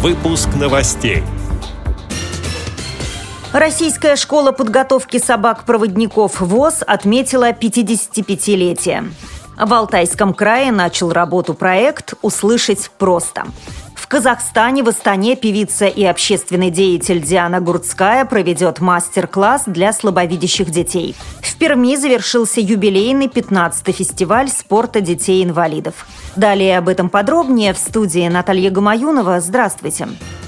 Выпуск новостей. Российская школа подготовки собак-проводников ВОЗ отметила 55-летие. В Алтайском крае начал работу проект «Услышать просто». Казахстане в Астане певица и общественный деятель Диана Гурцкая проведет мастер-класс для слабовидящих детей. В Перми завершился юбилейный 15-й фестиваль спорта детей-инвалидов. Далее об этом подробнее в студии Наталья Гамаюнова. Здравствуйте. Здравствуйте.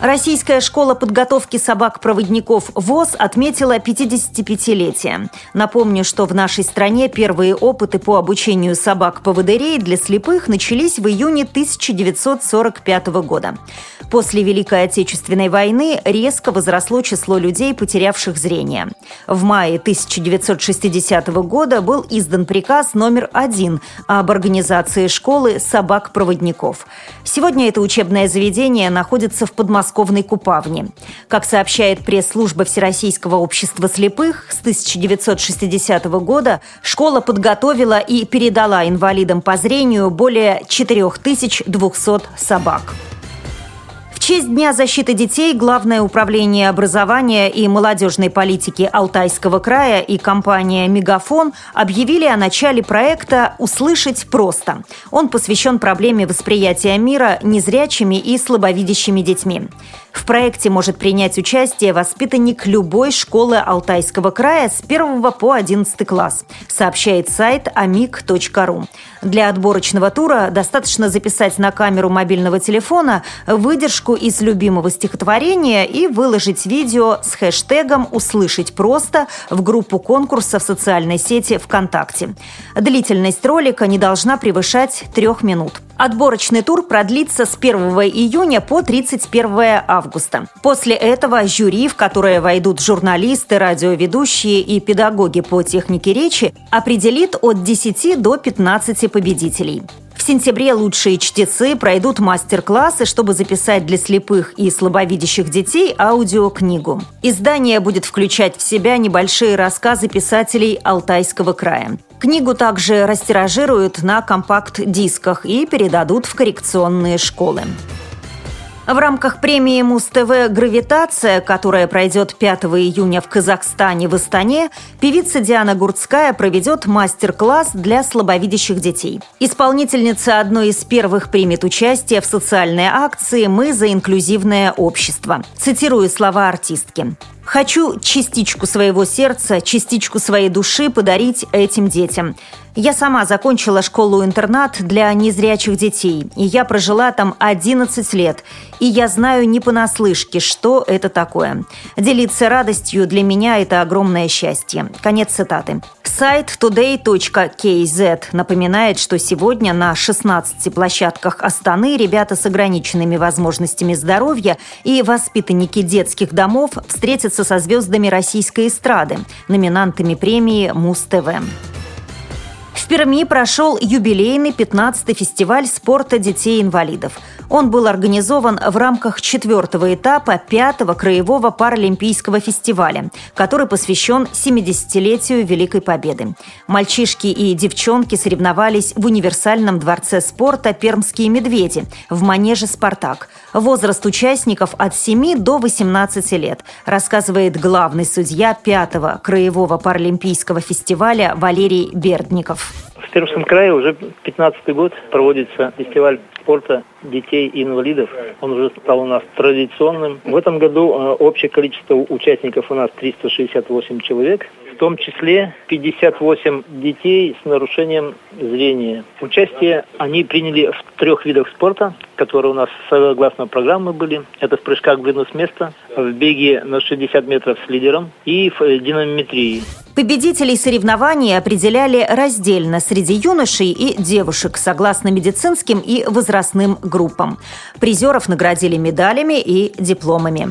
Российская школа подготовки собак-проводников ВОЗ отметила 55-летие. Напомню, что в нашей стране первые опыты по обучению собак-поводырей для слепых начались в июне 1945 года. После Великой Отечественной войны резко возросло число людей, потерявших зрение. В мае 1960 года был издан приказ номер один об организации школы собак-проводников. Сегодня это учебное заведение находится в Подмосковье подмосковной Купавни. Как сообщает пресс-служба Всероссийского общества слепых, с 1960 года школа подготовила и передала инвалидам по зрению более 4200 собак честь Дня защиты детей Главное управление образования и молодежной политики Алтайского края и компания «Мегафон» объявили о начале проекта «Услышать просто». Он посвящен проблеме восприятия мира незрячими и слабовидящими детьми. В проекте может принять участие воспитанник любой школы Алтайского края с 1 по 11 класс, сообщает сайт amig.ru. Для отборочного тура достаточно записать на камеру мобильного телефона выдержку из любимого стихотворения и выложить видео с хэштегом «Услышать просто» в группу конкурса в социальной сети ВКонтакте. Длительность ролика не должна превышать трех минут. Отборочный тур продлится с 1 июня по 31 августа. После этого жюри, в которое войдут журналисты, радиоведущие и педагоги по технике речи, определит от 10 до 15 победителей. Сентябре лучшие чтецы пройдут мастер-классы, чтобы записать для слепых и слабовидящих детей аудиокнигу. Издание будет включать в себя небольшие рассказы писателей Алтайского края. Книгу также растиражируют на компакт-дисках и передадут в коррекционные школы. В рамках премии Муз-ТВ «Гравитация», которая пройдет 5 июня в Казахстане в Астане, певица Диана Гурцкая проведет мастер-класс для слабовидящих детей. Исполнительница одной из первых примет участие в социальной акции «Мы за инклюзивное общество». Цитирую слова артистки. Хочу частичку своего сердца, частичку своей души подарить этим детям. Я сама закончила школу-интернат для незрячих детей, и я прожила там 11 лет, и я знаю не понаслышке, что это такое. Делиться радостью для меня – это огромное счастье. Конец цитаты. Сайт today.kz напоминает, что сегодня на 16 площадках Астаны ребята с ограниченными возможностями здоровья и воспитанники детских домов встретятся со звездами российской эстрады, номинантами премии Муз-ТВ. В Перми прошел юбилейный 15-й фестиваль спорта детей-инвалидов. Он был организован в рамках четвертого этапа пятого краевого паралимпийского фестиваля, который посвящен 70-летию Великой Победы. Мальчишки и девчонки соревновались в универсальном дворце спорта «Пермские медведи» в манеже «Спартак». Возраст участников от 7 до 18 лет, рассказывает главный судья пятого краевого паралимпийского фестиваля Валерий Бердников. Пермском крае уже 15 год проводится фестиваль спорта детей и инвалидов. Он уже стал у нас традиционным. В этом году э, общее количество участников у нас 368 человек том числе 58 детей с нарушением зрения. Участие они приняли в трех видах спорта, которые у нас согласно программы были. Это в прыжках в длину с места, в беге на 60 метров с лидером и в динамометрии. Победителей соревнований определяли раздельно среди юношей и девушек, согласно медицинским и возрастным группам. Призеров наградили медалями и дипломами.